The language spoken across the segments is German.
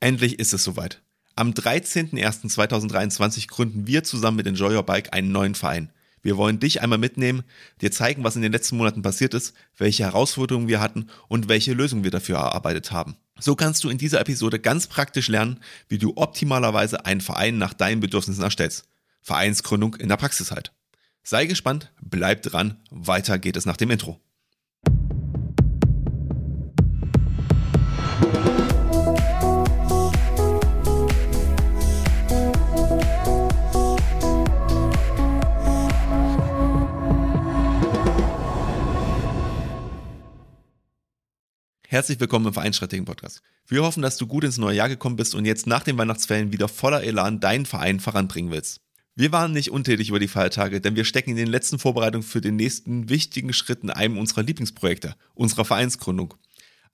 Endlich ist es soweit. Am 13.01.2023 gründen wir zusammen mit Enjoy Your Bike einen neuen Verein. Wir wollen dich einmal mitnehmen, dir zeigen, was in den letzten Monaten passiert ist, welche Herausforderungen wir hatten und welche Lösungen wir dafür erarbeitet haben. So kannst du in dieser Episode ganz praktisch lernen, wie du optimalerweise einen Verein nach deinen Bedürfnissen erstellst. Vereinsgründung in der Praxis halt. Sei gespannt, bleib dran, weiter geht es nach dem Intro. Herzlich willkommen im Vereinsstrategen Podcast. Wir hoffen, dass du gut ins neue Jahr gekommen bist und jetzt nach den Weihnachtsferien wieder voller Elan deinen Verein voranbringen willst. Wir waren nicht untätig über die Feiertage, denn wir stecken in den letzten Vorbereitungen für den nächsten wichtigen Schritt in einem unserer Lieblingsprojekte, unserer Vereinsgründung.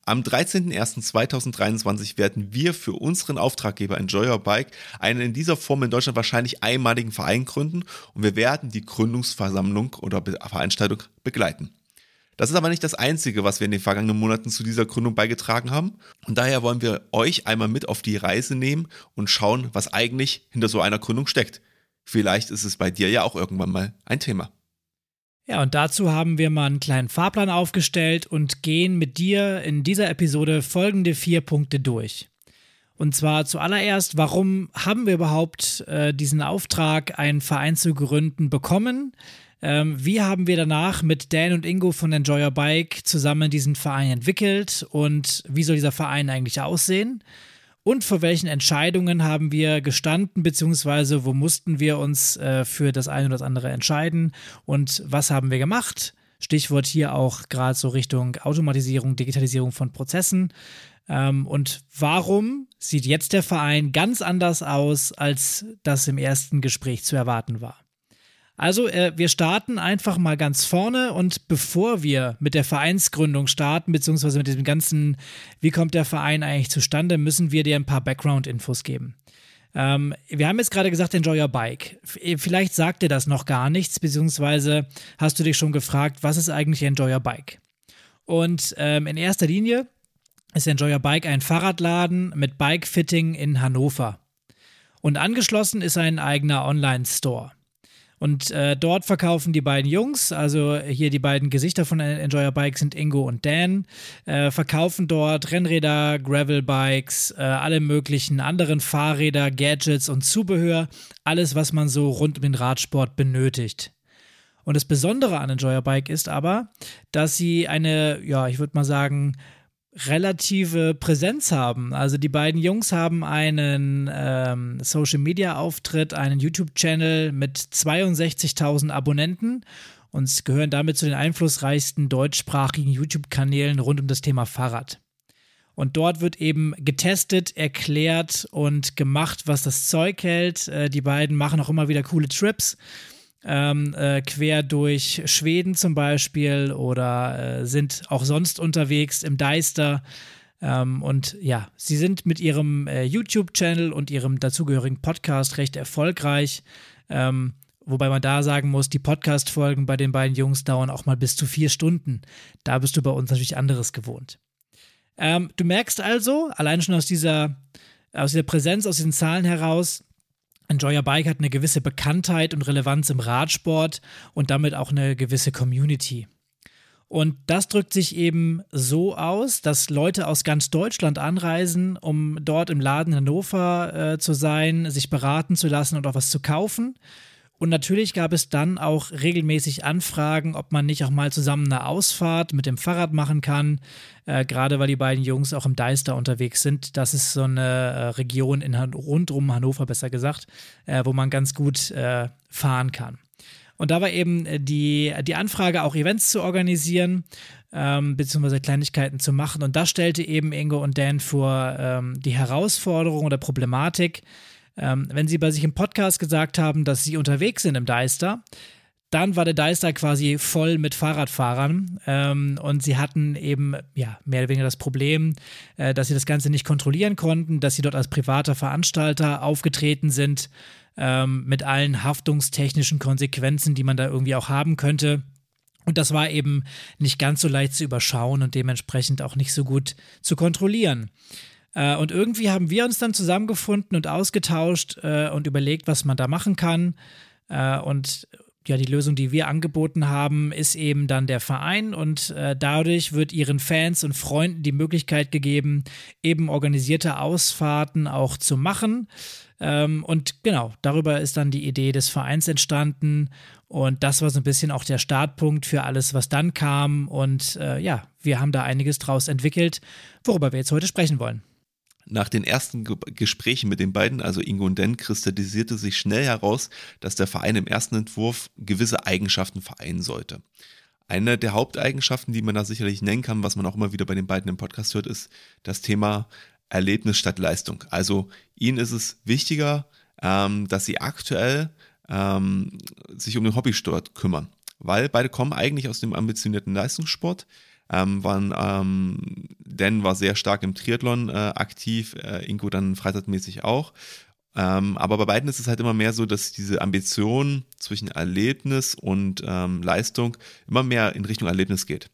Am 13.01.2023 werden wir für unseren Auftraggeber Enjoy Your Bike einen in dieser Form in Deutschland wahrscheinlich einmaligen Verein gründen und wir werden die Gründungsversammlung oder Veranstaltung begleiten. Das ist aber nicht das Einzige, was wir in den vergangenen Monaten zu dieser Gründung beigetragen haben. Und daher wollen wir euch einmal mit auf die Reise nehmen und schauen, was eigentlich hinter so einer Gründung steckt. Vielleicht ist es bei dir ja auch irgendwann mal ein Thema. Ja, und dazu haben wir mal einen kleinen Fahrplan aufgestellt und gehen mit dir in dieser Episode folgende vier Punkte durch. Und zwar zuallererst, warum haben wir überhaupt äh, diesen Auftrag, einen Verein zu gründen, bekommen? Ähm, wie haben wir danach mit Dan und Ingo von Enjoy Your Bike zusammen diesen Verein entwickelt und wie soll dieser Verein eigentlich aussehen? Und vor welchen Entscheidungen haben wir gestanden, beziehungsweise wo mussten wir uns äh, für das eine oder das andere entscheiden und was haben wir gemacht? Stichwort hier auch gerade so Richtung Automatisierung, Digitalisierung von Prozessen. Ähm, und warum sieht jetzt der Verein ganz anders aus, als das im ersten Gespräch zu erwarten war? Also äh, wir starten einfach mal ganz vorne und bevor wir mit der Vereinsgründung starten, beziehungsweise mit diesem ganzen, wie kommt der Verein eigentlich zustande, müssen wir dir ein paar Background-Infos geben. Ähm, wir haben jetzt gerade gesagt, Enjoy Your Bike. Äh, vielleicht sagt dir das noch gar nichts, beziehungsweise hast du dich schon gefragt, was ist eigentlich Enjoy Your Bike? Und ähm, in erster Linie ist Enjoy Your Bike ein Fahrradladen mit Bike-Fitting in Hannover. Und angeschlossen ist ein eigener Online-Store. Und äh, dort verkaufen die beiden Jungs, also hier die beiden Gesichter von Enjoyer Bike sind Ingo und Dan, äh, verkaufen dort Rennräder, Gravelbikes, äh, alle möglichen anderen Fahrräder, Gadgets und Zubehör, alles, was man so rund um den Radsport benötigt. Und das Besondere an Enjoyer Bike ist aber, dass sie eine, ja, ich würde mal sagen, relative Präsenz haben. Also die beiden Jungs haben einen ähm, Social-Media-Auftritt, einen YouTube-Channel mit 62.000 Abonnenten und gehören damit zu den einflussreichsten deutschsprachigen YouTube-Kanälen rund um das Thema Fahrrad. Und dort wird eben getestet, erklärt und gemacht, was das Zeug hält. Äh, die beiden machen auch immer wieder coole Trips ähm, äh, quer durch Schweden zum Beispiel oder äh, sind auch sonst unterwegs im Deister. Ähm, und ja, sie sind mit ihrem äh, YouTube-Channel und ihrem dazugehörigen Podcast recht erfolgreich. Ähm, wobei man da sagen muss, die Podcast-Folgen bei den beiden Jungs dauern auch mal bis zu vier Stunden. Da bist du bei uns natürlich anderes gewohnt. Ähm, du merkst also, allein schon aus dieser, aus dieser Präsenz, aus diesen Zahlen heraus, Enjoy Your Bike hat eine gewisse Bekanntheit und Relevanz im Radsport und damit auch eine gewisse Community. Und das drückt sich eben so aus, dass Leute aus ganz Deutschland anreisen, um dort im Laden Hannover äh, zu sein, sich beraten zu lassen und auch was zu kaufen. Und natürlich gab es dann auch regelmäßig Anfragen, ob man nicht auch mal zusammen eine Ausfahrt mit dem Fahrrad machen kann. Äh, Gerade weil die beiden Jungs auch im Deister unterwegs sind. Das ist so eine äh, Region in Han rund um Hannover, besser gesagt, äh, wo man ganz gut äh, fahren kann. Und da war eben äh, die, die Anfrage, auch Events zu organisieren, ähm, beziehungsweise Kleinigkeiten zu machen. Und da stellte eben Ingo und Dan vor ähm, die Herausforderung oder Problematik, ähm, wenn sie bei sich im Podcast gesagt haben, dass sie unterwegs sind im Deister, dann war der Deister quasi voll mit Fahrradfahrern ähm, und sie hatten eben ja mehr oder weniger das Problem, äh, dass sie das Ganze nicht kontrollieren konnten, dass sie dort als privater Veranstalter aufgetreten sind ähm, mit allen haftungstechnischen Konsequenzen, die man da irgendwie auch haben könnte. Und das war eben nicht ganz so leicht zu überschauen und dementsprechend auch nicht so gut zu kontrollieren. Äh, und irgendwie haben wir uns dann zusammengefunden und ausgetauscht äh, und überlegt, was man da machen kann. Äh, und ja, die Lösung, die wir angeboten haben, ist eben dann der Verein und äh, dadurch wird ihren Fans und Freunden die Möglichkeit gegeben, eben organisierte Ausfahrten auch zu machen. Ähm, und genau, darüber ist dann die Idee des Vereins entstanden und das war so ein bisschen auch der Startpunkt für alles, was dann kam. Und äh, ja, wir haben da einiges draus entwickelt, worüber wir jetzt heute sprechen wollen. Nach den ersten Ge Gesprächen mit den beiden, also Ingo und Den, kristallisierte sich schnell heraus, dass der Verein im ersten Entwurf gewisse Eigenschaften vereinen sollte. Eine der Haupteigenschaften, die man da sicherlich nennen kann, was man auch immer wieder bei den beiden im Podcast hört, ist das Thema Erlebnis statt Leistung. Also ihnen ist es wichtiger, ähm, dass sie aktuell ähm, sich um den Hobbysport kümmern. Weil beide kommen eigentlich aus dem ambitionierten Leistungssport. Ähm, waren, ähm, Dan war sehr stark im Triathlon äh, aktiv, äh, Ingo dann freizeitmäßig auch. Ähm, aber bei beiden ist es halt immer mehr so, dass diese Ambition zwischen Erlebnis und ähm, Leistung immer mehr in Richtung Erlebnis geht.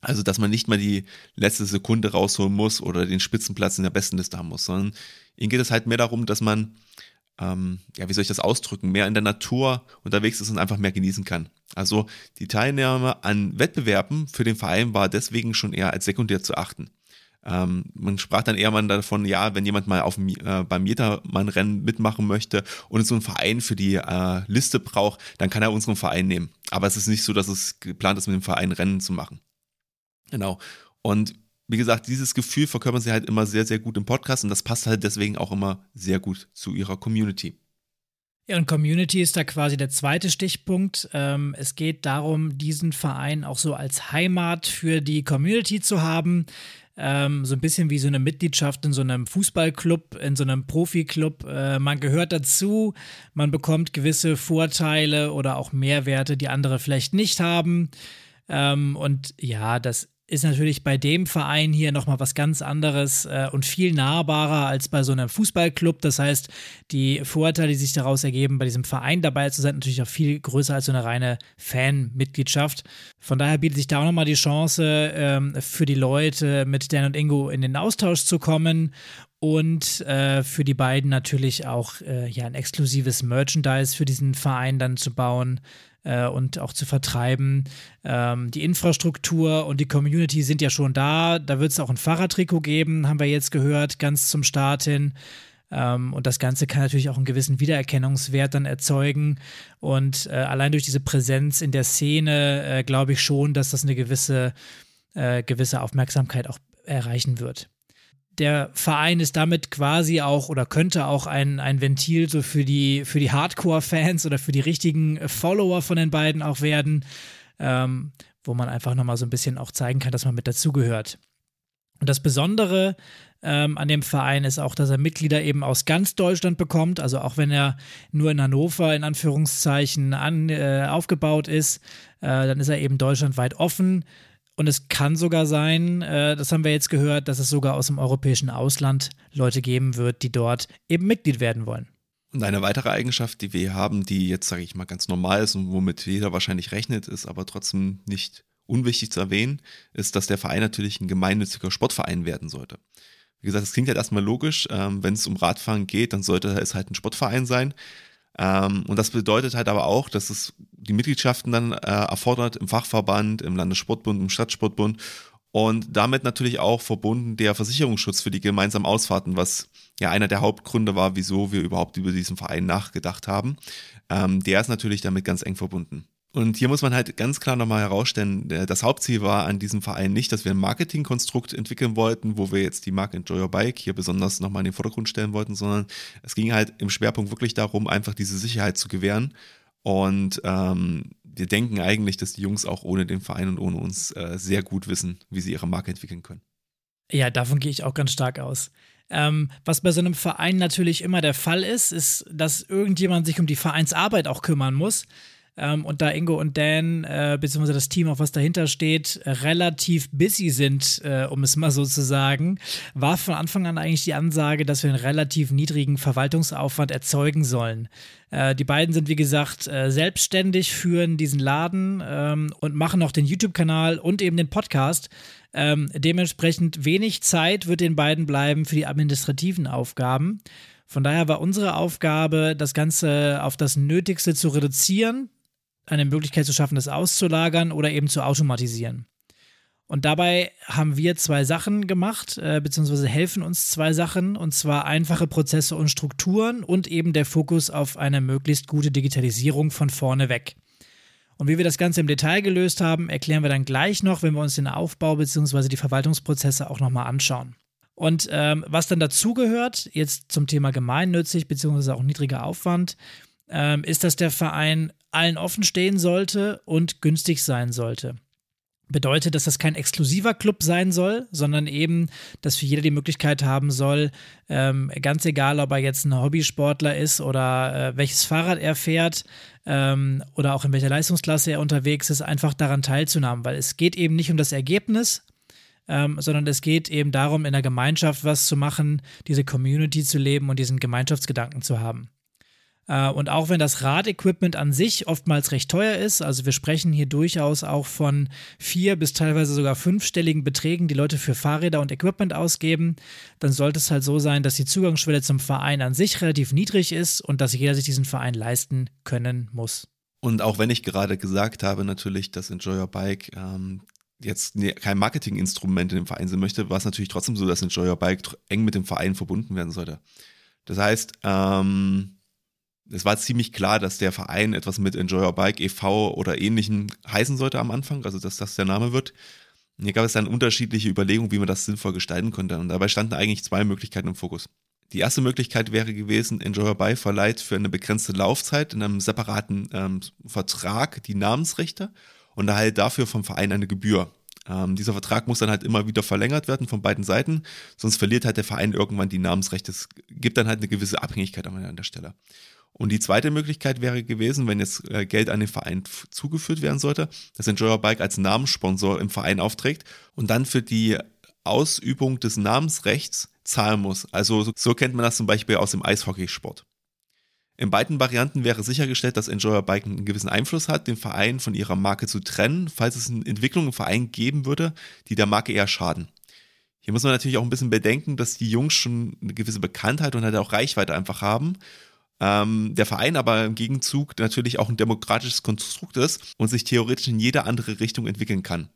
Also, dass man nicht mal die letzte Sekunde rausholen muss oder den Spitzenplatz in der besten Liste haben muss, sondern ihnen geht es halt mehr darum, dass man ähm, ja, wie soll ich das ausdrücken, mehr in der Natur unterwegs ist und einfach mehr genießen kann. Also die Teilnahme an Wettbewerben für den Verein war deswegen schon eher als sekundär zu achten. Ähm, man sprach dann eher mal davon, ja, wenn jemand mal auf, äh, beim Jedermann-Rennen mitmachen möchte und so einen Verein für die äh, Liste braucht, dann kann er unseren Verein nehmen. Aber es ist nicht so, dass es geplant ist, mit dem Verein Rennen zu machen. Genau. Und wie gesagt, dieses Gefühl verkörpern sie halt immer sehr, sehr gut im Podcast und das passt halt deswegen auch immer sehr gut zu ihrer Community. Ja, und Community ist da quasi der zweite Stichpunkt. Ähm, es geht darum, diesen Verein auch so als Heimat für die Community zu haben. Ähm, so ein bisschen wie so eine Mitgliedschaft in so einem Fußballclub, in so einem Profiklub. Äh, man gehört dazu, man bekommt gewisse Vorteile oder auch Mehrwerte, die andere vielleicht nicht haben. Ähm, und ja, das ist natürlich bei dem Verein hier nochmal was ganz anderes äh, und viel nahbarer als bei so einem Fußballclub. Das heißt, die Vorteile, die sich daraus ergeben, bei diesem Verein dabei zu sein, natürlich auch viel größer als so eine reine Fanmitgliedschaft. Von daher bietet sich da auch nochmal die Chance ähm, für die Leute, mit Dan und Ingo in den Austausch zu kommen und äh, für die beiden natürlich auch äh, ja, ein exklusives Merchandise für diesen Verein dann zu bauen äh, und auch zu vertreiben. Ähm, die Infrastruktur und die Community sind ja schon da. Da wird es auch ein Fahrradtrikot geben, haben wir jetzt gehört, ganz zum Start hin. Ähm, und das Ganze kann natürlich auch einen gewissen Wiedererkennungswert dann erzeugen. Und äh, allein durch diese Präsenz in der Szene äh, glaube ich schon, dass das eine gewisse, äh, gewisse Aufmerksamkeit auch erreichen wird der Verein ist damit quasi auch oder könnte auch ein, ein Ventil so für die, für die Hardcore-Fans oder für die richtigen Follower von den beiden auch werden, ähm, wo man einfach nochmal so ein bisschen auch zeigen kann, dass man mit dazugehört. Und das Besondere ähm, an dem Verein ist auch, dass er Mitglieder eben aus ganz Deutschland bekommt. Also auch wenn er nur in Hannover in Anführungszeichen an, äh, aufgebaut ist, äh, dann ist er eben deutschlandweit offen. Und es kann sogar sein, äh, das haben wir jetzt gehört, dass es sogar aus dem europäischen Ausland Leute geben wird, die dort eben Mitglied werden wollen. Und eine weitere Eigenschaft, die wir haben, die jetzt, sage ich mal, ganz normal ist und womit jeder wahrscheinlich rechnet, ist aber trotzdem nicht unwichtig zu erwähnen, ist, dass der Verein natürlich ein gemeinnütziger Sportverein werden sollte. Wie gesagt, das klingt halt erstmal logisch. Ähm, Wenn es um Radfahren geht, dann sollte es halt ein Sportverein sein. Ähm, und das bedeutet halt aber auch, dass es die Mitgliedschaften dann äh, erfordert im Fachverband, im Landessportbund, im Stadtsportbund und damit natürlich auch verbunden der Versicherungsschutz für die gemeinsamen Ausfahrten, was ja einer der Hauptgründe war, wieso wir überhaupt über diesen Verein nachgedacht haben. Ähm, der ist natürlich damit ganz eng verbunden. Und hier muss man halt ganz klar nochmal herausstellen, das Hauptziel war an diesem Verein nicht, dass wir ein Marketingkonstrukt entwickeln wollten, wo wir jetzt die Marke Enjoy Your Bike hier besonders nochmal in den Vordergrund stellen wollten, sondern es ging halt im Schwerpunkt wirklich darum, einfach diese Sicherheit zu gewähren. Und ähm, wir denken eigentlich, dass die Jungs auch ohne den Verein und ohne uns äh, sehr gut wissen, wie sie ihre Marke entwickeln können. Ja, davon gehe ich auch ganz stark aus. Ähm, was bei so einem Verein natürlich immer der Fall ist, ist, dass irgendjemand sich um die Vereinsarbeit auch kümmern muss. Ähm, und da Ingo und Dan, äh, beziehungsweise das Team, auf was dahinter steht, relativ busy sind, äh, um es mal so zu sagen, war von Anfang an eigentlich die Ansage, dass wir einen relativ niedrigen Verwaltungsaufwand erzeugen sollen. Äh, die beiden sind, wie gesagt, äh, selbstständig, führen diesen Laden ähm, und machen auch den YouTube-Kanal und eben den Podcast. Ähm, dementsprechend wenig Zeit wird den beiden bleiben für die administrativen Aufgaben. Von daher war unsere Aufgabe, das Ganze auf das Nötigste zu reduzieren, eine Möglichkeit zu schaffen, das auszulagern oder eben zu automatisieren. Und dabei haben wir zwei Sachen gemacht, äh, beziehungsweise helfen uns zwei Sachen, und zwar einfache Prozesse und Strukturen und eben der Fokus auf eine möglichst gute Digitalisierung von vorne weg. Und wie wir das Ganze im Detail gelöst haben, erklären wir dann gleich noch, wenn wir uns den Aufbau beziehungsweise die Verwaltungsprozesse auch nochmal anschauen. Und ähm, was dann dazugehört, jetzt zum Thema gemeinnützig beziehungsweise auch niedriger Aufwand, ähm, ist, dass der Verein allen offen stehen sollte und günstig sein sollte. Bedeutet, dass das kein exklusiver Club sein soll, sondern eben, dass für jeder die Möglichkeit haben soll, ähm, ganz egal, ob er jetzt ein Hobbysportler ist oder äh, welches Fahrrad er fährt ähm, oder auch in welcher Leistungsklasse er unterwegs ist, einfach daran teilzunehmen, weil es geht eben nicht um das Ergebnis, ähm, sondern es geht eben darum, in der Gemeinschaft was zu machen, diese Community zu leben und diesen Gemeinschaftsgedanken zu haben. Äh, und auch wenn das Radequipment an sich oftmals recht teuer ist, also wir sprechen hier durchaus auch von vier bis teilweise sogar fünfstelligen Beträgen, die Leute für Fahrräder und Equipment ausgeben, dann sollte es halt so sein, dass die Zugangsschwelle zum Verein an sich relativ niedrig ist und dass jeder sich diesen Verein leisten können muss. Und auch wenn ich gerade gesagt habe, natürlich, dass Enjoy Your Bike ähm, jetzt kein Marketinginstrument in dem Verein sein möchte, war es natürlich trotzdem so, dass Enjoy Your Bike eng mit dem Verein verbunden werden sollte. Das heißt, ähm, es war ziemlich klar, dass der Verein etwas mit Enjoy Your Bike e.V. oder ähnlichem heißen sollte am Anfang, also dass das der Name wird. hier gab es dann unterschiedliche Überlegungen, wie man das sinnvoll gestalten konnte. Und dabei standen eigentlich zwei Möglichkeiten im Fokus. Die erste Möglichkeit wäre gewesen, Enjoy Your Bike verleiht für eine begrenzte Laufzeit in einem separaten ähm, Vertrag die Namensrechte und erhält dafür vom Verein eine Gebühr. Ähm, dieser Vertrag muss dann halt immer wieder verlängert werden von beiden Seiten, sonst verliert halt der Verein irgendwann die Namensrechte. Es gibt dann halt eine gewisse Abhängigkeit an der Stelle. Und die zweite Möglichkeit wäre gewesen, wenn jetzt äh, Geld an den Verein zugeführt werden sollte, dass Enjoyer Bike als Namenssponsor im Verein aufträgt und dann für die Ausübung des Namensrechts zahlen muss. Also so kennt man das zum Beispiel aus dem Eishockeysport. In beiden Varianten wäre sichergestellt, dass Enjoyer Bike einen gewissen Einfluss hat, den Verein von ihrer Marke zu trennen, falls es eine Entwicklung im Verein geben würde, die der Marke eher schaden. Hier muss man natürlich auch ein bisschen bedenken, dass die Jungs schon eine gewisse Bekanntheit und halt auch Reichweite einfach haben. Ähm, der Verein aber im Gegenzug natürlich auch ein demokratisches Konstrukt ist und sich theoretisch in jede andere Richtung entwickeln kann.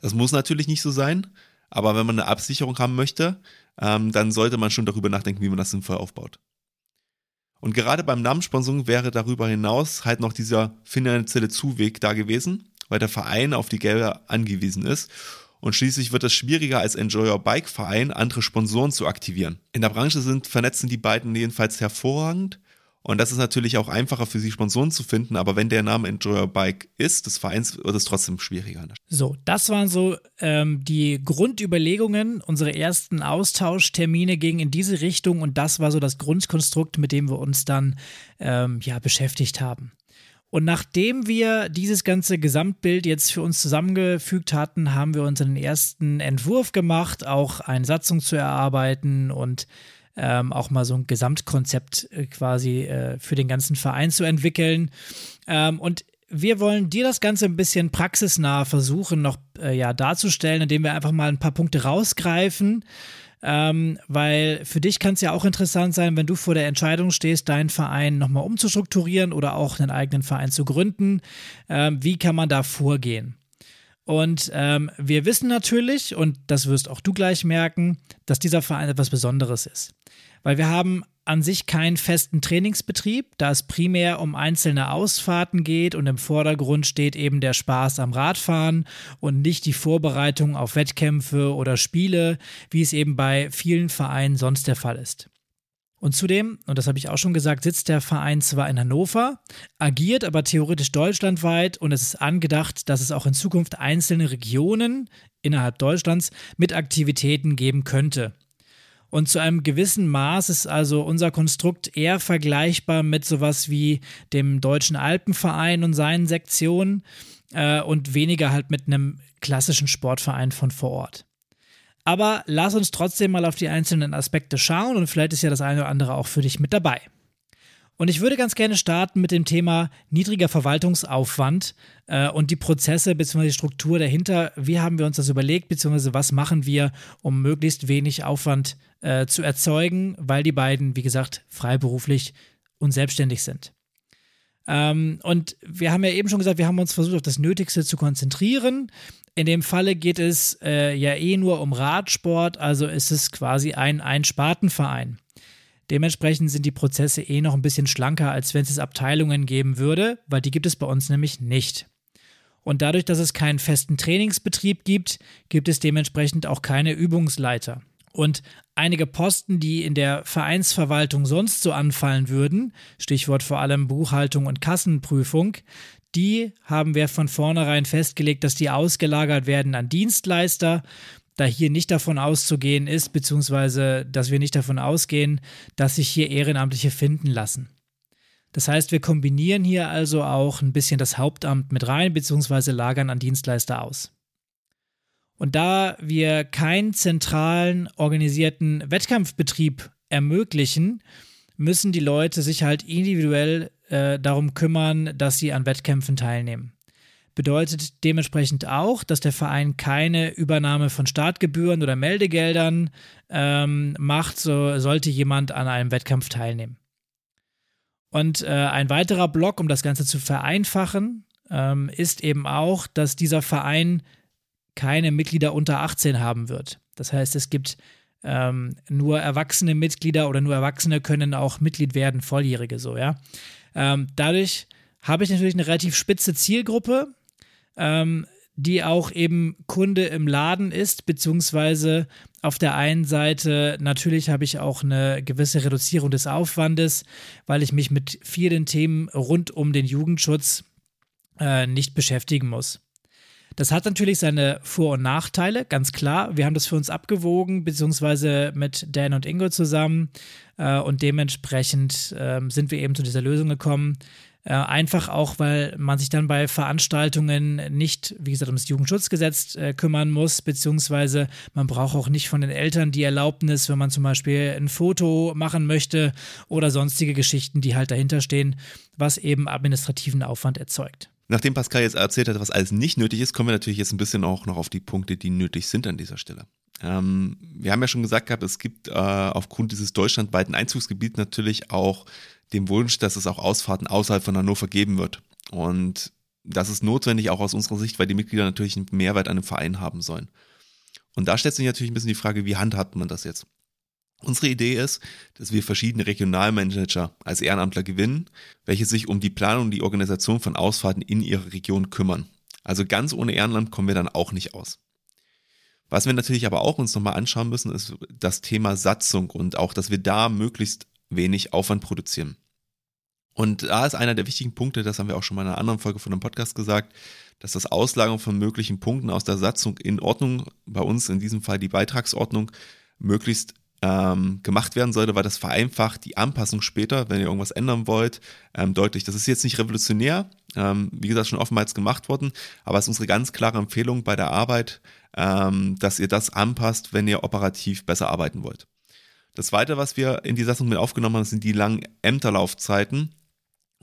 Das muss natürlich nicht so sein, aber wenn man eine Absicherung haben möchte, ähm, dann sollte man schon darüber nachdenken, wie man das sinnvoll aufbaut. Und gerade beim Namenssponsoring wäre darüber hinaus halt noch dieser finanzielle Zuweg da gewesen, weil der Verein auf die Gelder angewiesen ist. Und schließlich wird es schwieriger als Enjoyer Bike Verein, andere Sponsoren zu aktivieren. In der Branche sind vernetzen die beiden jedenfalls hervorragend und das ist natürlich auch einfacher für sie, Sponsoren zu finden, aber wenn der Name Enjoyer Bike ist, des Vereins, wird es trotzdem schwieriger. So, das waren so ähm, die Grundüberlegungen. Unsere ersten Austauschtermine gingen in diese Richtung und das war so das Grundkonstrukt, mit dem wir uns dann ähm, ja, beschäftigt haben. Und nachdem wir dieses ganze Gesamtbild jetzt für uns zusammengefügt hatten, haben wir unseren ersten Entwurf gemacht, auch eine Satzung zu erarbeiten und ähm, auch mal so ein Gesamtkonzept äh, quasi äh, für den ganzen Verein zu entwickeln. Ähm, und wir wollen dir das Ganze ein bisschen praxisnah versuchen, noch äh, ja, darzustellen, indem wir einfach mal ein paar Punkte rausgreifen. Ähm, weil für dich kann es ja auch interessant sein, wenn du vor der Entscheidung stehst, deinen Verein nochmal umzustrukturieren oder auch einen eigenen Verein zu gründen. Ähm, wie kann man da vorgehen? Und ähm, wir wissen natürlich, und das wirst auch du gleich merken, dass dieser Verein etwas Besonderes ist. Weil wir haben an sich keinen festen Trainingsbetrieb, da es primär um einzelne Ausfahrten geht und im Vordergrund steht eben der Spaß am Radfahren und nicht die Vorbereitung auf Wettkämpfe oder Spiele, wie es eben bei vielen Vereinen sonst der Fall ist. Und zudem, und das habe ich auch schon gesagt, sitzt der Verein zwar in Hannover, agiert aber theoretisch deutschlandweit und es ist angedacht, dass es auch in Zukunft einzelne Regionen innerhalb Deutschlands mit Aktivitäten geben könnte. Und zu einem gewissen Maß ist also unser Konstrukt eher vergleichbar mit sowas wie dem Deutschen Alpenverein und seinen Sektionen äh, und weniger halt mit einem klassischen Sportverein von vor Ort. Aber lass uns trotzdem mal auf die einzelnen Aspekte schauen und vielleicht ist ja das eine oder andere auch für dich mit dabei. Und ich würde ganz gerne starten mit dem Thema niedriger Verwaltungsaufwand äh, und die Prozesse bzw. die Struktur dahinter. Wie haben wir uns das überlegt, beziehungsweise was machen wir, um möglichst wenig Aufwand äh, zu erzeugen, weil die beiden, wie gesagt, freiberuflich und selbstständig sind. Ähm, und wir haben ja eben schon gesagt, wir haben uns versucht, auf das Nötigste zu konzentrieren. In dem Falle geht es äh, ja eh nur um Radsport, also ist es quasi ein Einspartenverein. Dementsprechend sind die Prozesse eh noch ein bisschen schlanker, als wenn es Abteilungen geben würde, weil die gibt es bei uns nämlich nicht. Und dadurch, dass es keinen festen Trainingsbetrieb gibt, gibt es dementsprechend auch keine Übungsleiter. Und einige Posten, die in der Vereinsverwaltung sonst so anfallen würden, Stichwort vor allem Buchhaltung und Kassenprüfung, die haben wir von vornherein festgelegt, dass die ausgelagert werden an Dienstleister da hier nicht davon auszugehen ist, beziehungsweise dass wir nicht davon ausgehen, dass sich hier Ehrenamtliche finden lassen. Das heißt, wir kombinieren hier also auch ein bisschen das Hauptamt mit rein, beziehungsweise lagern an Dienstleister aus. Und da wir keinen zentralen organisierten Wettkampfbetrieb ermöglichen, müssen die Leute sich halt individuell äh, darum kümmern, dass sie an Wettkämpfen teilnehmen bedeutet dementsprechend auch, dass der Verein keine Übernahme von Startgebühren oder Meldegeldern ähm, macht, so sollte jemand an einem Wettkampf teilnehmen. Und äh, ein weiterer Block, um das Ganze zu vereinfachen, ähm, ist eben auch, dass dieser Verein keine Mitglieder unter 18 haben wird. Das heißt, es gibt ähm, nur erwachsene Mitglieder oder nur Erwachsene können auch Mitglied werden, Volljährige so, ja. Ähm, dadurch habe ich natürlich eine relativ spitze Zielgruppe, ähm, die auch eben Kunde im Laden ist, beziehungsweise auf der einen Seite natürlich habe ich auch eine gewisse Reduzierung des Aufwandes, weil ich mich mit vielen Themen rund um den Jugendschutz äh, nicht beschäftigen muss. Das hat natürlich seine Vor- und Nachteile, ganz klar. Wir haben das für uns abgewogen, beziehungsweise mit Dan und Ingo zusammen. Äh, und dementsprechend äh, sind wir eben zu dieser Lösung gekommen. Äh, einfach auch, weil man sich dann bei Veranstaltungen nicht, wie gesagt, ums Jugendschutzgesetz äh, kümmern muss, beziehungsweise man braucht auch nicht von den Eltern die Erlaubnis, wenn man zum Beispiel ein Foto machen möchte oder sonstige Geschichten, die halt dahinter stehen, was eben administrativen Aufwand erzeugt. Nachdem Pascal jetzt erzählt hat, was alles nicht nötig ist, kommen wir natürlich jetzt ein bisschen auch noch auf die Punkte, die nötig sind an dieser Stelle. Ähm, wir haben ja schon gesagt gehabt, es gibt äh, aufgrund dieses deutschlandweiten Einzugsgebiets natürlich auch dem Wunsch, dass es auch Ausfahrten außerhalb von Hannover geben wird. Und das ist notwendig auch aus unserer Sicht, weil die Mitglieder natürlich einen Mehrwert an dem Verein haben sollen. Und da stellt sich natürlich ein bisschen die Frage, wie handhabt man das jetzt? Unsere Idee ist, dass wir verschiedene Regionalmanager als Ehrenamtler gewinnen, welche sich um die Planung und die Organisation von Ausfahrten in ihrer Region kümmern. Also ganz ohne Ehrenamt kommen wir dann auch nicht aus. Was wir natürlich aber auch uns nochmal anschauen müssen, ist das Thema Satzung und auch, dass wir da möglichst wenig Aufwand produzieren. Und da ist einer der wichtigen Punkte, das haben wir auch schon mal in einer anderen Folge von einem Podcast gesagt, dass das Auslagern von möglichen Punkten aus der Satzung in Ordnung, bei uns in diesem Fall die Beitragsordnung, möglichst ähm, gemacht werden sollte, weil das vereinfacht die Anpassung später, wenn ihr irgendwas ändern wollt, ähm, deutlich. Das ist jetzt nicht revolutionär, ähm, wie gesagt, schon oftmals gemacht worden, aber es ist unsere ganz klare Empfehlung bei der Arbeit, ähm, dass ihr das anpasst, wenn ihr operativ besser arbeiten wollt. Das zweite, was wir in die Satzung mit aufgenommen haben, sind die langen Ämterlaufzeiten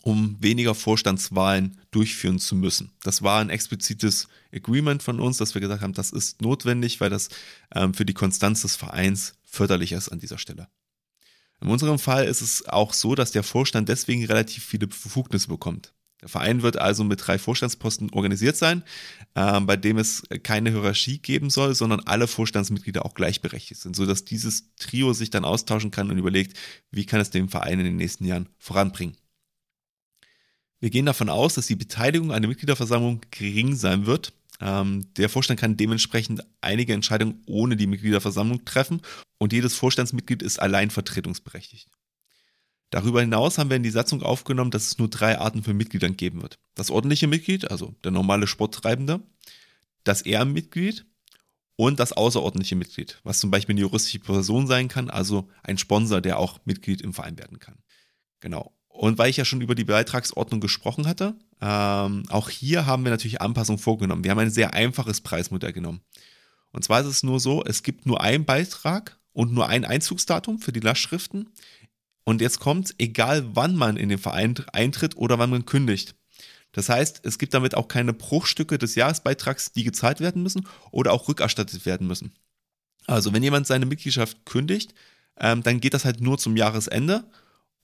um weniger Vorstandswahlen durchführen zu müssen. Das war ein explizites Agreement von uns, dass wir gesagt haben, das ist notwendig, weil das ähm, für die Konstanz des Vereins förderlich ist an dieser Stelle. In unserem Fall ist es auch so, dass der Vorstand deswegen relativ viele Befugnisse bekommt. Der Verein wird also mit drei Vorstandsposten organisiert sein, äh, bei dem es keine Hierarchie geben soll, sondern alle Vorstandsmitglieder auch gleichberechtigt sind, sodass dieses Trio sich dann austauschen kann und überlegt, wie kann es den Verein in den nächsten Jahren voranbringen. Wir gehen davon aus, dass die Beteiligung an der Mitgliederversammlung gering sein wird. Ähm, der Vorstand kann dementsprechend einige Entscheidungen ohne die Mitgliederversammlung treffen und jedes Vorstandsmitglied ist allein vertretungsberechtigt. Darüber hinaus haben wir in die Satzung aufgenommen, dass es nur drei Arten von Mitgliedern geben wird. Das ordentliche Mitglied, also der normale Sporttreibende, das Ehrenmitglied und das außerordentliche Mitglied, was zum Beispiel eine juristische Person sein kann, also ein Sponsor, der auch Mitglied im Verein werden kann. Genau. Und weil ich ja schon über die Beitragsordnung gesprochen hatte, ähm, auch hier haben wir natürlich Anpassungen vorgenommen. Wir haben ein sehr einfaches Preismodell genommen. Und zwar ist es nur so, es gibt nur einen Beitrag und nur ein Einzugsdatum für die Lastschriften. Und jetzt kommt, egal wann man in den Verein eintritt oder wann man kündigt. Das heißt, es gibt damit auch keine Bruchstücke des Jahresbeitrags, die gezahlt werden müssen oder auch rückerstattet werden müssen. Also wenn jemand seine Mitgliedschaft kündigt, ähm, dann geht das halt nur zum Jahresende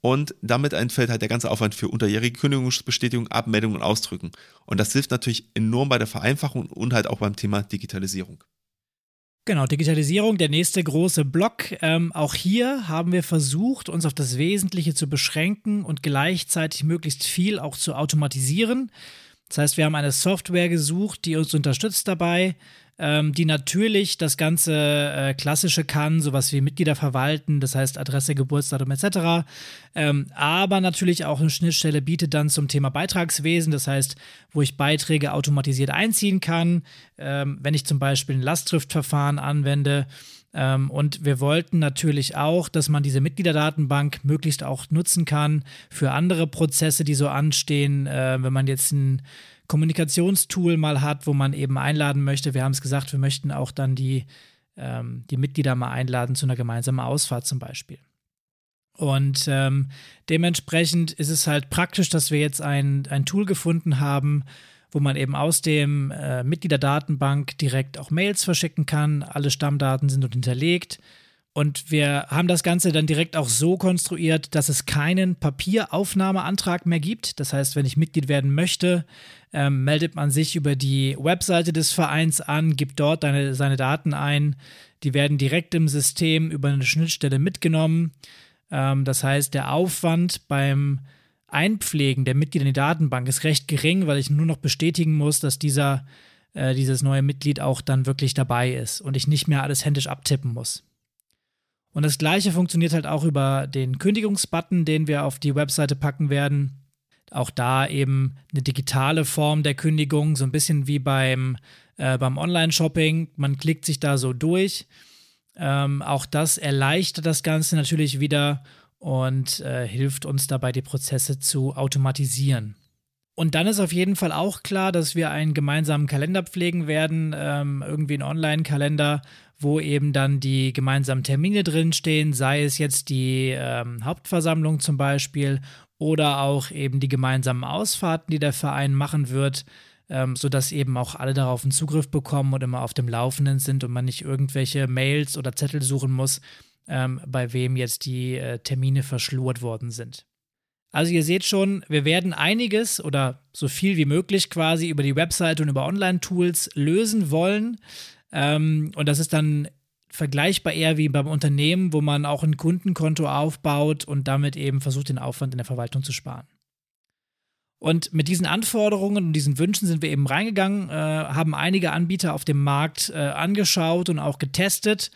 und damit entfällt halt der ganze Aufwand für unterjährige Kündigungsbestätigung, Abmeldung und Ausdrücken. Und das hilft natürlich enorm bei der Vereinfachung und halt auch beim Thema Digitalisierung. Genau, Digitalisierung, der nächste große Block. Ähm, auch hier haben wir versucht, uns auf das Wesentliche zu beschränken und gleichzeitig möglichst viel auch zu automatisieren. Das heißt, wir haben eine Software gesucht, die uns unterstützt dabei, ähm, die natürlich das ganze äh, Klassische kann, sowas wie Mitglieder verwalten, das heißt Adresse, Geburtsdatum etc. Ähm, aber natürlich auch eine Schnittstelle bietet dann zum Thema Beitragswesen, das heißt, wo ich Beiträge automatisiert einziehen kann, ähm, wenn ich zum Beispiel ein Lastschriftverfahren anwende. Ähm, und wir wollten natürlich auch, dass man diese Mitgliederdatenbank möglichst auch nutzen kann für andere Prozesse, die so anstehen, äh, wenn man jetzt ein Kommunikationstool mal hat, wo man eben einladen möchte. Wir haben es gesagt, wir möchten auch dann die, ähm, die Mitglieder mal einladen zu einer gemeinsamen Ausfahrt zum Beispiel. Und ähm, dementsprechend ist es halt praktisch, dass wir jetzt ein, ein Tool gefunden haben, wo man eben aus dem äh, Mitgliederdatenbank direkt auch Mails verschicken kann. Alle Stammdaten sind dort hinterlegt. Und wir haben das Ganze dann direkt auch so konstruiert, dass es keinen Papieraufnahmeantrag mehr gibt. Das heißt, wenn ich Mitglied werden möchte, ähm, meldet man sich über die Webseite des Vereins an, gibt dort deine, seine Daten ein. Die werden direkt im System über eine Schnittstelle mitgenommen. Ähm, das heißt, der Aufwand beim Einpflegen der Mitglieder in die Datenbank ist recht gering, weil ich nur noch bestätigen muss, dass dieser, äh, dieses neue Mitglied auch dann wirklich dabei ist und ich nicht mehr alles händisch abtippen muss. Und das gleiche funktioniert halt auch über den Kündigungsbutton, den wir auf die Webseite packen werden. Auch da eben eine digitale Form der Kündigung, so ein bisschen wie beim, äh, beim Online-Shopping. Man klickt sich da so durch. Ähm, auch das erleichtert das Ganze natürlich wieder und äh, hilft uns dabei, die Prozesse zu automatisieren. Und dann ist auf jeden Fall auch klar, dass wir einen gemeinsamen Kalender pflegen werden, ähm, irgendwie einen Online-Kalender, wo eben dann die gemeinsamen Termine drinstehen, sei es jetzt die ähm, Hauptversammlung zum Beispiel oder auch eben die gemeinsamen Ausfahrten, die der Verein machen wird, ähm, sodass eben auch alle darauf einen Zugriff bekommen und immer auf dem Laufenden sind und man nicht irgendwelche Mails oder Zettel suchen muss, ähm, bei wem jetzt die äh, Termine verschlurt worden sind. Also ihr seht schon, wir werden einiges oder so viel wie möglich quasi über die Website und über Online-Tools lösen wollen. Ähm, und das ist dann vergleichbar eher wie beim Unternehmen, wo man auch ein Kundenkonto aufbaut und damit eben versucht, den Aufwand in der Verwaltung zu sparen. Und mit diesen Anforderungen und diesen Wünschen sind wir eben reingegangen, äh, haben einige Anbieter auf dem Markt äh, angeschaut und auch getestet.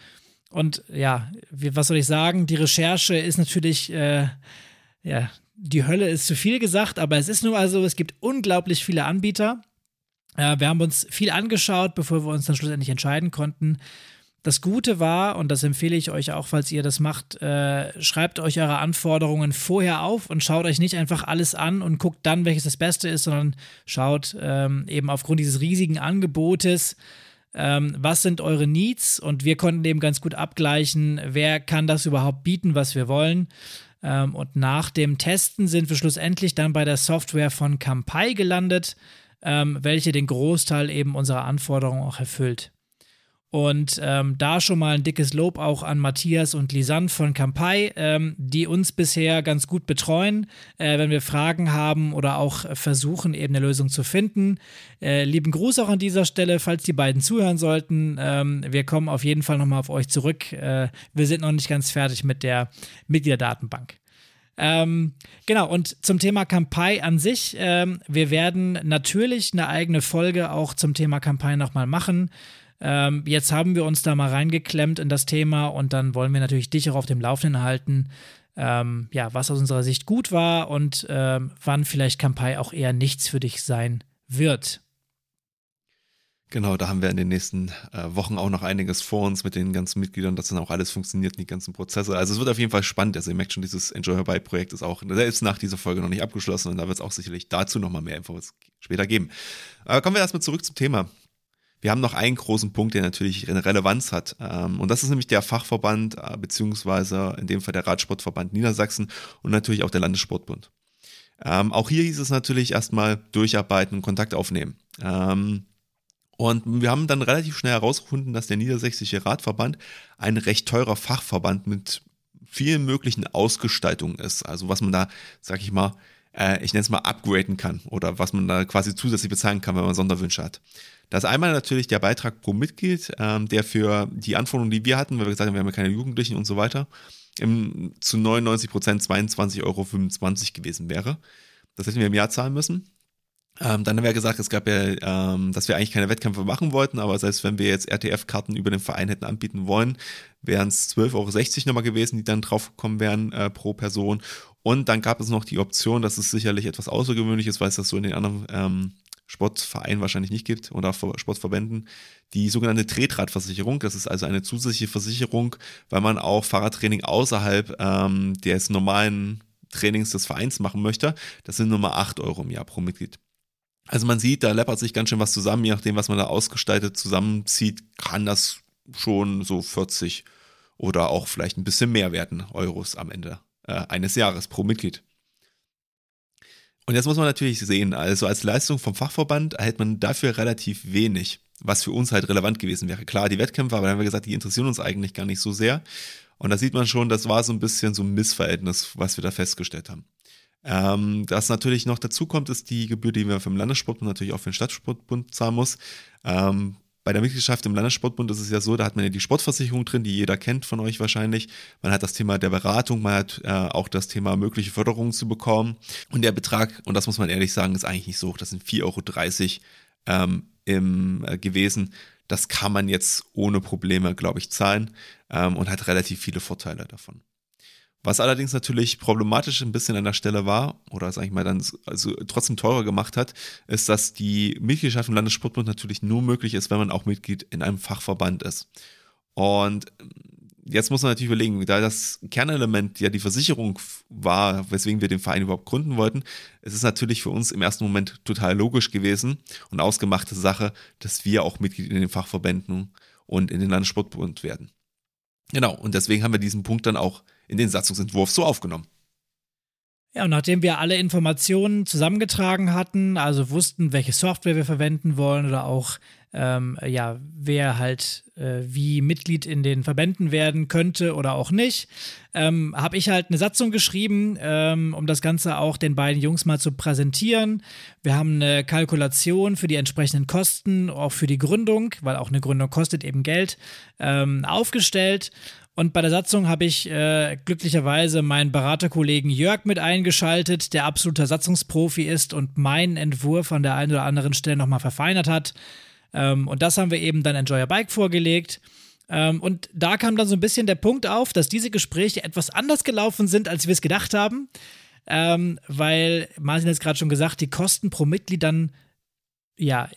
Und ja, wie, was soll ich sagen? Die Recherche ist natürlich, äh, ja, die Hölle ist zu viel gesagt, aber es ist nur also, es gibt unglaublich viele Anbieter. Äh, wir haben uns viel angeschaut, bevor wir uns dann schlussendlich entscheiden konnten. Das Gute war, und das empfehle ich euch auch, falls ihr das macht, äh, schreibt euch eure Anforderungen vorher auf und schaut euch nicht einfach alles an und guckt dann, welches das Beste ist, sondern schaut ähm, eben aufgrund dieses riesigen Angebotes, ähm, was sind eure Needs und wir konnten eben ganz gut abgleichen, wer kann das überhaupt bieten, was wir wollen. Ähm, und nach dem Testen sind wir schlussendlich dann bei der Software von Campai gelandet ähm, welche den Großteil eben unserer Anforderungen auch erfüllt. Und ähm, da schon mal ein dickes Lob auch an Matthias und Lisanne von Campai, ähm, die uns bisher ganz gut betreuen, äh, wenn wir Fragen haben oder auch versuchen, eben eine Lösung zu finden. Äh, lieben Gruß auch an dieser Stelle, falls die beiden zuhören sollten. Ähm, wir kommen auf jeden Fall nochmal auf euch zurück. Äh, wir sind noch nicht ganz fertig mit der Mitgliederdatenbank. Ähm, genau, und zum Thema Kampai an sich, ähm, wir werden natürlich eine eigene Folge auch zum Thema Kampai nochmal machen. Ähm, jetzt haben wir uns da mal reingeklemmt in das Thema und dann wollen wir natürlich dich auch auf dem Laufenden halten, ähm, ja, was aus unserer Sicht gut war und ähm, wann vielleicht Kampai auch eher nichts für dich sein wird. Genau, da haben wir in den nächsten äh, Wochen auch noch einiges vor uns mit den ganzen Mitgliedern, dass dann auch alles funktioniert, die ganzen Prozesse. Also es wird auf jeden Fall spannend. Also ihr merkt schon, dieses Enjoy Bike Projekt ist auch selbst nach dieser Folge noch nicht abgeschlossen und da wird es auch sicherlich dazu nochmal mehr Infos später geben. Aber kommen wir erstmal zurück zum Thema. Wir haben noch einen großen Punkt, der natürlich eine Relevanz hat. Ähm, und das ist nämlich der Fachverband, äh, beziehungsweise in dem Fall der Radsportverband Niedersachsen und natürlich auch der Landessportbund. Ähm, auch hier hieß es natürlich erstmal durcharbeiten Kontakt aufnehmen. Ähm, und wir haben dann relativ schnell herausgefunden, dass der Niedersächsische Radverband ein recht teurer Fachverband mit vielen möglichen Ausgestaltungen ist. Also was man da, sag ich mal, äh, ich nenne es mal upgraden kann oder was man da quasi zusätzlich bezahlen kann, wenn man Sonderwünsche hat. Das ist einmal natürlich der Beitrag pro Mitglied, ähm, der für die Anforderungen, die wir hatten, weil wir gesagt haben, wir haben ja keine Jugendlichen und so weiter, zu 99 Prozent 22,25 Euro gewesen wäre. Das hätten wir im Jahr zahlen müssen. Ähm, dann haben wir gesagt, es gab ja, ähm, dass wir eigentlich keine Wettkämpfe machen wollten, aber selbst wenn wir jetzt RTF-Karten über den Verein hätten anbieten wollen, wären es 12,60 Euro nochmal gewesen, die dann draufgekommen wären äh, pro Person. Und dann gab es noch die Option, dass es sicherlich etwas Außergewöhnliches, weil es das so in den anderen ähm, Sportvereinen wahrscheinlich nicht gibt oder Sportverbänden, die sogenannte Tretradversicherung. Das ist also eine zusätzliche Versicherung, weil man auch Fahrradtraining außerhalb ähm, des normalen Trainings des Vereins machen möchte. Das sind Nummer 8 Euro im Jahr pro Mitglied. Also man sieht, da läppert sich ganz schön was zusammen, je nachdem, was man da ausgestaltet zusammenzieht, kann das schon so 40 oder auch vielleicht ein bisschen mehr werden Euros am Ende äh, eines Jahres pro Mitglied. Und jetzt muss man natürlich sehen, also als Leistung vom Fachverband erhält man dafür relativ wenig, was für uns halt relevant gewesen wäre. Klar, die Wettkämpfe, aber dann haben wir gesagt, die interessieren uns eigentlich gar nicht so sehr. Und da sieht man schon, das war so ein bisschen so ein Missverhältnis, was wir da festgestellt haben. Ähm, das natürlich noch dazu kommt, ist die Gebühr, die wir für den Landessportbund natürlich auch für den Stadtsportbund zahlen muss. Ähm, bei der Mitgliedschaft im Landessportbund ist es ja so, da hat man ja die Sportversicherung drin, die jeder kennt von euch wahrscheinlich. Man hat das Thema der Beratung, man hat äh, auch das Thema mögliche Förderungen zu bekommen. Und der Betrag, und das muss man ehrlich sagen, ist eigentlich nicht so hoch, das sind 4,30 Euro ähm, im, äh, gewesen. Das kann man jetzt ohne Probleme, glaube ich, zahlen ähm, und hat relativ viele Vorteile davon. Was allerdings natürlich problematisch ein bisschen an der Stelle war, oder sag ich mal dann also trotzdem teurer gemacht hat, ist, dass die Mitgliedschaft im Landessportbund natürlich nur möglich ist, wenn man auch Mitglied in einem Fachverband ist. Und jetzt muss man natürlich überlegen, da das Kernelement ja die Versicherung war, weswegen wir den Verein überhaupt gründen wollten, es ist natürlich für uns im ersten Moment total logisch gewesen und ausgemachte Sache, dass wir auch Mitglied in den Fachverbänden und in den Landessportbund werden. Genau, und deswegen haben wir diesen Punkt dann auch in den Satzungsentwurf so aufgenommen. Ja, und nachdem wir alle Informationen zusammengetragen hatten, also wussten, welche Software wir verwenden wollen oder auch, ähm, ja, wer halt äh, wie Mitglied in den Verbänden werden könnte oder auch nicht, ähm, habe ich halt eine Satzung geschrieben, ähm, um das Ganze auch den beiden Jungs mal zu präsentieren. Wir haben eine Kalkulation für die entsprechenden Kosten, auch für die Gründung, weil auch eine Gründung kostet eben Geld, ähm, aufgestellt und bei der Satzung habe ich äh, glücklicherweise meinen Beraterkollegen Jörg mit eingeschaltet, der absoluter Satzungsprofi ist und meinen Entwurf an der einen oder anderen Stelle nochmal verfeinert hat. Ähm, und das haben wir eben dann Enjoy Your Bike vorgelegt. Ähm, und da kam dann so ein bisschen der Punkt auf, dass diese Gespräche etwas anders gelaufen sind, als wir es gedacht haben. Ähm, weil Martin hat es gerade schon gesagt, die Kosten pro Mitglied dann ja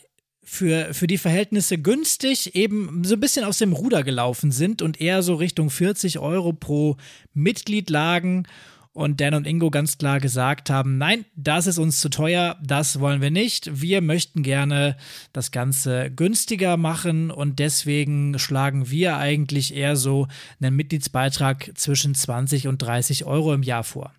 für, für die Verhältnisse günstig eben so ein bisschen aus dem Ruder gelaufen sind und eher so Richtung 40 Euro pro Mitglied lagen und Dan und Ingo ganz klar gesagt haben, nein, das ist uns zu teuer, das wollen wir nicht. Wir möchten gerne das Ganze günstiger machen und deswegen schlagen wir eigentlich eher so einen Mitgliedsbeitrag zwischen 20 und 30 Euro im Jahr vor.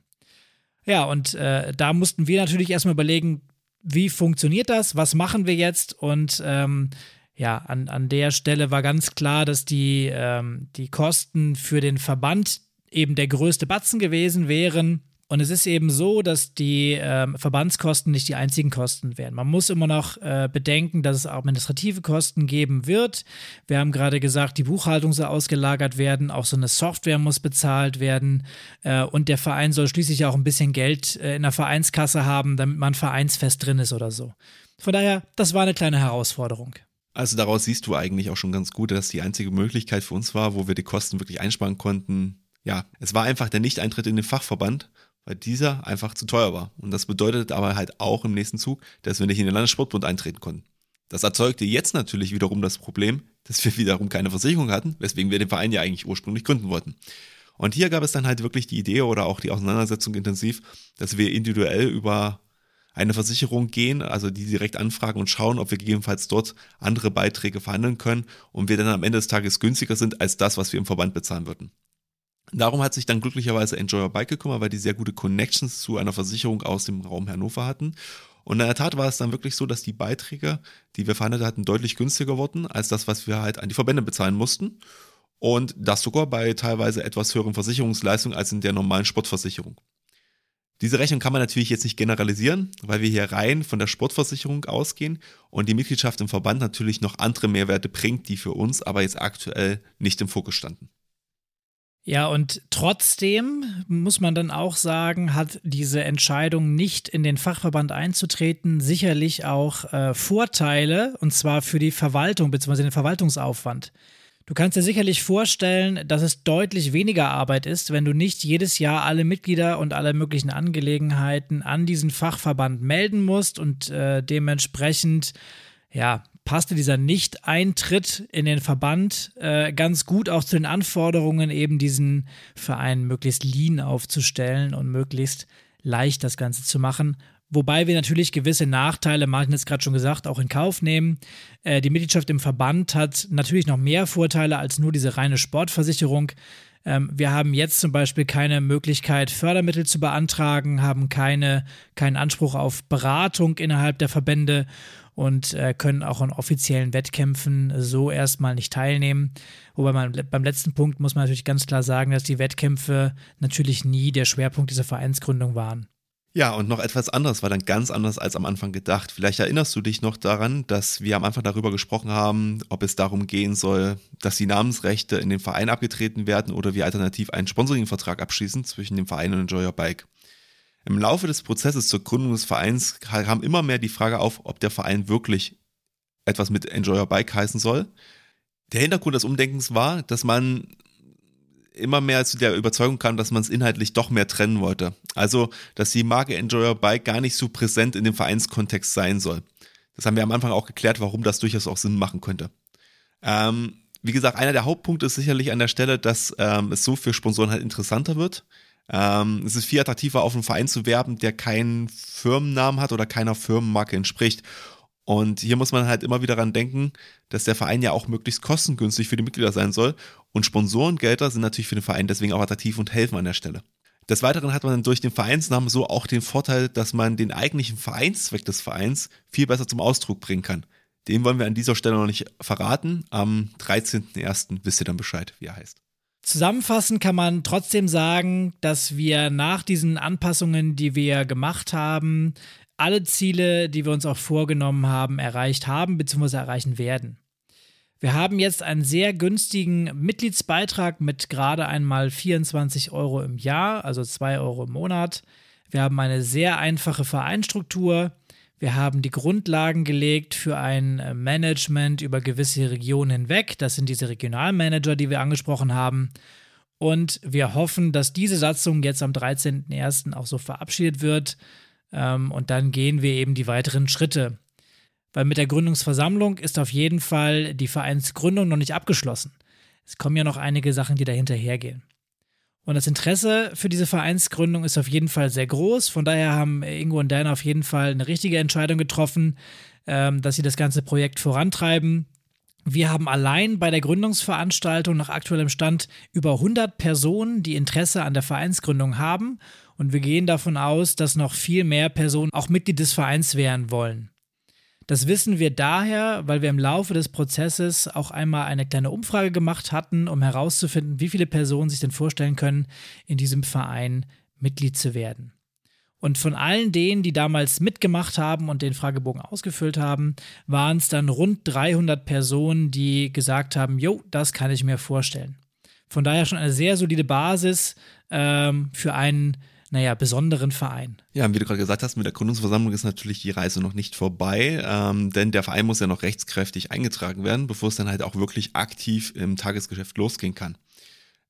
Ja, und äh, da mussten wir natürlich erstmal überlegen, wie funktioniert das? Was machen wir jetzt? Und ähm, ja, an, an der Stelle war ganz klar, dass die, ähm, die Kosten für den Verband eben der größte Batzen gewesen wären. Und es ist eben so, dass die ähm, Verbandskosten nicht die einzigen Kosten werden. Man muss immer noch äh, bedenken, dass es administrative Kosten geben wird. Wir haben gerade gesagt, die Buchhaltung soll ausgelagert werden, auch so eine Software muss bezahlt werden äh, und der Verein soll schließlich auch ein bisschen Geld äh, in der Vereinskasse haben, damit man vereinsfest drin ist oder so. Von daher, das war eine kleine Herausforderung. Also daraus siehst du eigentlich auch schon ganz gut, dass die einzige Möglichkeit für uns war, wo wir die Kosten wirklich einsparen konnten. Ja, es war einfach der Nicht-Eintritt in den Fachverband weil dieser einfach zu teuer war. Und das bedeutet aber halt auch im nächsten Zug, dass wir nicht in den Landessportbund eintreten konnten. Das erzeugte jetzt natürlich wiederum das Problem, dass wir wiederum keine Versicherung hatten, weswegen wir den Verein ja eigentlich ursprünglich gründen wollten. Und hier gab es dann halt wirklich die Idee oder auch die Auseinandersetzung intensiv, dass wir individuell über eine Versicherung gehen, also die direkt anfragen und schauen, ob wir gegebenenfalls dort andere Beiträge verhandeln können und wir dann am Ende des Tages günstiger sind als das, was wir im Verband bezahlen würden. Darum hat sich dann glücklicherweise Enjoy Your Bike gekümmert, weil die sehr gute Connections zu einer Versicherung aus dem Raum Hannover hatten. Und in der Tat war es dann wirklich so, dass die Beiträge, die wir verhandelt hatten, deutlich günstiger wurden als das, was wir halt an die Verbände bezahlen mussten. Und das sogar bei teilweise etwas höheren Versicherungsleistungen als in der normalen Sportversicherung. Diese Rechnung kann man natürlich jetzt nicht generalisieren, weil wir hier rein von der Sportversicherung ausgehen und die Mitgliedschaft im Verband natürlich noch andere Mehrwerte bringt, die für uns aber jetzt aktuell nicht im Fokus standen. Ja, und trotzdem muss man dann auch sagen, hat diese Entscheidung, nicht in den Fachverband einzutreten, sicherlich auch äh, Vorteile, und zwar für die Verwaltung bzw. den Verwaltungsaufwand. Du kannst dir sicherlich vorstellen, dass es deutlich weniger Arbeit ist, wenn du nicht jedes Jahr alle Mitglieder und alle möglichen Angelegenheiten an diesen Fachverband melden musst und äh, dementsprechend ja, passte dieser Nicht-Eintritt in den Verband äh, ganz gut auch zu den Anforderungen, eben diesen Verein möglichst lean aufzustellen und möglichst leicht das Ganze zu machen. Wobei wir natürlich gewisse Nachteile, Martin hat es gerade schon gesagt, auch in Kauf nehmen. Äh, die Mitgliedschaft im Verband hat natürlich noch mehr Vorteile als nur diese reine Sportversicherung. Ähm, wir haben jetzt zum Beispiel keine Möglichkeit, Fördermittel zu beantragen, haben keine, keinen Anspruch auf Beratung innerhalb der Verbände und äh, können auch an offiziellen Wettkämpfen so erstmal nicht teilnehmen. Wobei man beim letzten Punkt muss man natürlich ganz klar sagen, dass die Wettkämpfe natürlich nie der Schwerpunkt dieser Vereinsgründung waren. Ja, und noch etwas anderes war dann ganz anders als am Anfang gedacht. Vielleicht erinnerst du dich noch daran, dass wir am Anfang darüber gesprochen haben, ob es darum gehen soll, dass die Namensrechte in den Verein abgetreten werden oder wir alternativ einen Sponsoringvertrag abschließen zwischen dem Verein und Enjoy Your Bike. Im Laufe des Prozesses zur Gründung des Vereins kam immer mehr die Frage auf, ob der Verein wirklich etwas mit Enjoy Your Bike heißen soll. Der Hintergrund des Umdenkens war, dass man immer mehr zu der Überzeugung kam, dass man es inhaltlich doch mehr trennen wollte. Also, dass die Marke Enjoy Your Bike gar nicht so präsent in dem Vereinskontext sein soll. Das haben wir am Anfang auch geklärt, warum das durchaus auch Sinn machen könnte. Ähm, wie gesagt, einer der Hauptpunkte ist sicherlich an der Stelle, dass ähm, es so für Sponsoren halt interessanter wird. Ähm, es ist viel attraktiver, auf einen Verein zu werben, der keinen Firmennamen hat oder keiner Firmenmarke entspricht. Und hier muss man halt immer wieder daran denken, dass der Verein ja auch möglichst kostengünstig für die Mitglieder sein soll. Und Sponsorengelder sind natürlich für den Verein deswegen auch attraktiv und helfen an der Stelle. Des Weiteren hat man durch den Vereinsnamen so auch den Vorteil, dass man den eigentlichen Vereinszweck des Vereins viel besser zum Ausdruck bringen kann. Den wollen wir an dieser Stelle noch nicht verraten. Am 13.01. wisst ihr dann Bescheid, wie er heißt. Zusammenfassend kann man trotzdem sagen, dass wir nach diesen Anpassungen, die wir gemacht haben, alle Ziele, die wir uns auch vorgenommen haben, erreicht haben bzw. erreichen werden. Wir haben jetzt einen sehr günstigen Mitgliedsbeitrag mit gerade einmal 24 Euro im Jahr, also 2 Euro im Monat. Wir haben eine sehr einfache Vereinstruktur. Wir haben die Grundlagen gelegt für ein äh, Management über gewisse Regionen hinweg. Das sind diese Regionalmanager, die wir angesprochen haben. Und wir hoffen, dass diese Satzung jetzt am 13.01. auch so verabschiedet wird. Ähm, und dann gehen wir eben die weiteren Schritte. Weil mit der Gründungsversammlung ist auf jeden Fall die Vereinsgründung noch nicht abgeschlossen. Es kommen ja noch einige Sachen, die dahinter hergehen. Und das Interesse für diese Vereinsgründung ist auf jeden Fall sehr groß. Von daher haben Ingo und Dan auf jeden Fall eine richtige Entscheidung getroffen, ähm, dass sie das ganze Projekt vorantreiben. Wir haben allein bei der Gründungsveranstaltung nach aktuellem Stand über 100 Personen, die Interesse an der Vereinsgründung haben. Und wir gehen davon aus, dass noch viel mehr Personen auch Mitglied des Vereins werden wollen. Das wissen wir daher, weil wir im Laufe des Prozesses auch einmal eine kleine Umfrage gemacht hatten, um herauszufinden, wie viele Personen sich denn vorstellen können, in diesem Verein Mitglied zu werden. Und von allen denen, die damals mitgemacht haben und den Fragebogen ausgefüllt haben, waren es dann rund 300 Personen, die gesagt haben, jo, das kann ich mir vorstellen. Von daher schon eine sehr solide Basis ähm, für einen naja, besonderen Verein. Ja, wie du gerade gesagt hast, mit der Gründungsversammlung ist natürlich die Reise noch nicht vorbei, ähm, denn der Verein muss ja noch rechtskräftig eingetragen werden, bevor es dann halt auch wirklich aktiv im Tagesgeschäft losgehen kann.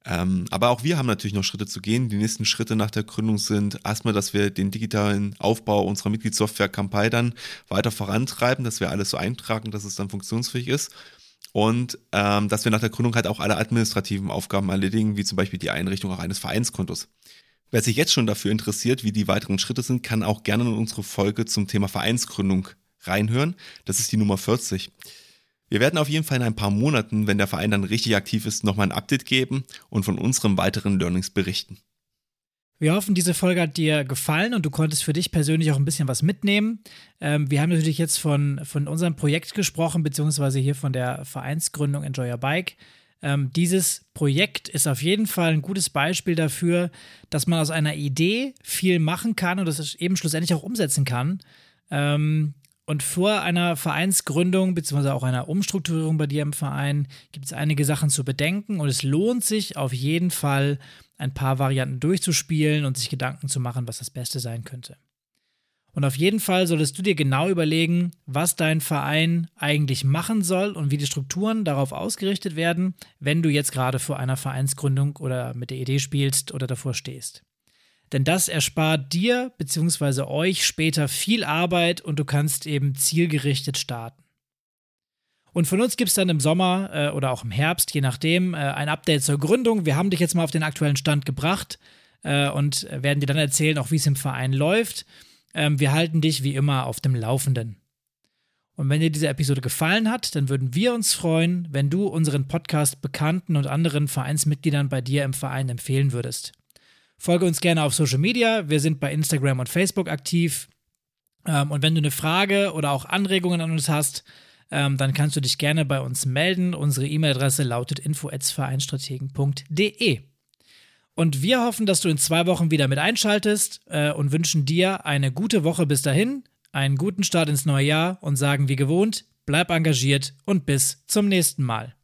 Ähm, aber auch wir haben natürlich noch Schritte zu gehen. Die nächsten Schritte nach der Gründung sind erstmal, dass wir den digitalen Aufbau unserer Mitgliedssoftware Kampai dann weiter vorantreiben, dass wir alles so eintragen, dass es dann funktionsfähig ist. Und ähm, dass wir nach der Gründung halt auch alle administrativen Aufgaben erledigen, wie zum Beispiel die Einrichtung auch eines Vereinskontos. Wer sich jetzt schon dafür interessiert, wie die weiteren Schritte sind, kann auch gerne in unsere Folge zum Thema Vereinsgründung reinhören. Das ist die Nummer 40. Wir werden auf jeden Fall in ein paar Monaten, wenn der Verein dann richtig aktiv ist, nochmal ein Update geben und von unseren weiteren Learnings berichten. Wir hoffen, diese Folge hat dir gefallen und du konntest für dich persönlich auch ein bisschen was mitnehmen. Ähm, wir haben natürlich jetzt von, von unserem Projekt gesprochen, beziehungsweise hier von der Vereinsgründung Enjoy Your Bike. Ähm, dieses Projekt ist auf jeden Fall ein gutes Beispiel dafür, dass man aus einer Idee viel machen kann und das eben schlussendlich auch umsetzen kann. Ähm, und vor einer Vereinsgründung beziehungsweise auch einer Umstrukturierung bei dir im Verein gibt es einige Sachen zu bedenken und es lohnt sich auf jeden Fall, ein paar Varianten durchzuspielen und sich Gedanken zu machen, was das Beste sein könnte. Und auf jeden Fall solltest du dir genau überlegen, was dein Verein eigentlich machen soll und wie die Strukturen darauf ausgerichtet werden, wenn du jetzt gerade vor einer Vereinsgründung oder mit der Idee spielst oder davor stehst. Denn das erspart dir bzw. euch später viel Arbeit und du kannst eben zielgerichtet starten. Und von uns gibt es dann im Sommer äh, oder auch im Herbst, je nachdem, äh, ein Update zur Gründung. Wir haben dich jetzt mal auf den aktuellen Stand gebracht äh, und werden dir dann erzählen, auch wie es im Verein läuft. Ähm, wir halten dich wie immer auf dem Laufenden. Und wenn dir diese Episode gefallen hat, dann würden wir uns freuen, wenn du unseren Podcast Bekannten und anderen Vereinsmitgliedern bei dir im Verein empfehlen würdest. Folge uns gerne auf Social Media. Wir sind bei Instagram und Facebook aktiv. Ähm, und wenn du eine Frage oder auch Anregungen an uns hast, ähm, dann kannst du dich gerne bei uns melden. Unsere E-Mail-Adresse lautet info@vereinstrategen.de. Und wir hoffen, dass du in zwei Wochen wieder mit einschaltest äh, und wünschen dir eine gute Woche bis dahin, einen guten Start ins neue Jahr und sagen wie gewohnt, bleib engagiert und bis zum nächsten Mal.